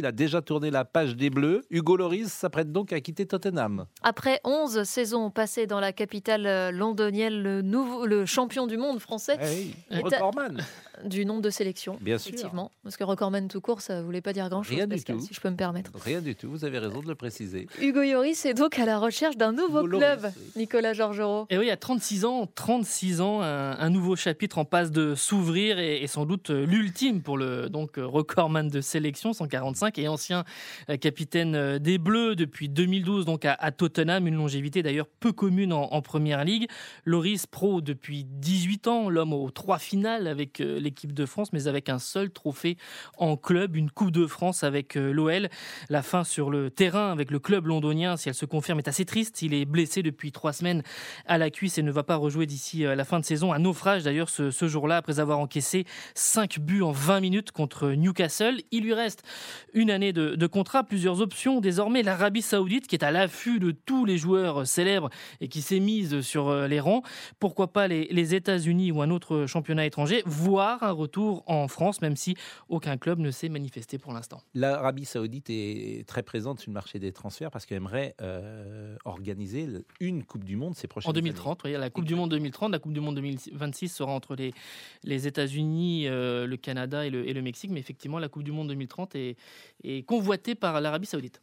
Il a déjà tourné la page des Bleus. Hugo Loris s'apprête donc à quitter Tottenham. Après 11 saisons passées dans la capitale euh, londonienne, le, nouveau, le champion du monde français hey, est à- recordman. Du nombre de sélections. Bien sûr. Effectivement. Parce que recordman tout court, ça ne voulait pas dire grand-chose, Rien du Pascal, tout. si je peux me permettre. Rien du tout, vous avez raison de le préciser. Hugo Lloris est donc à la recherche d'un nouveau club. Nicolas Georgerot. Et oui, à 36 ans, 36 ans, un, un nouveau chapitre en passe de s'ouvrir et, et sans doute euh, l'ultime pour le donc euh, recordman de sélection 145 et ancien euh, capitaine des Bleus depuis 2012 donc à, à Tottenham, une longévité d'ailleurs peu commune en, en première ligue. Loris pro depuis 18 ans, l'homme aux trois finales avec euh, l'équipe de France, mais avec un seul trophée en club, une Coupe de France avec euh, l'OL. La fin sur le terrain avec le club londonien, si elle se confirme, est assez triste. Il est blessé depuis trois semaines à la cuisse et ne va pas rejouer d'ici euh, la fin de saison. Un naufrage d'ailleurs ce, ce jour-là après avoir encaissé 5 buts en 20 minutes contre Newcastle. Il lui reste une année de, de contrat, plusieurs options. Désormais, l'Arabie Saoudite qui est à l'affût de tous les joueurs célèbres et qui s'est mise sur euh, les rangs. Pourquoi pas les, les États-Unis ou un autre championnat étranger, voire un retour en France, même si aucun club ne s'est manifesté pour l'instant. L'Arabie Saoudite est très présente sur le marché des transferts parce qu'elle aimerait euh, organiser une Coupe du Monde ces prochaines En 2030, oui, la Coupe du Monde 2030, la Coupe du Monde 2026 sera entre les, les États-Unis, euh, le Canada et le, et le Mexique, mais effectivement, la Coupe du Monde 2030 est, est convoitée par l'Arabie Saoudite.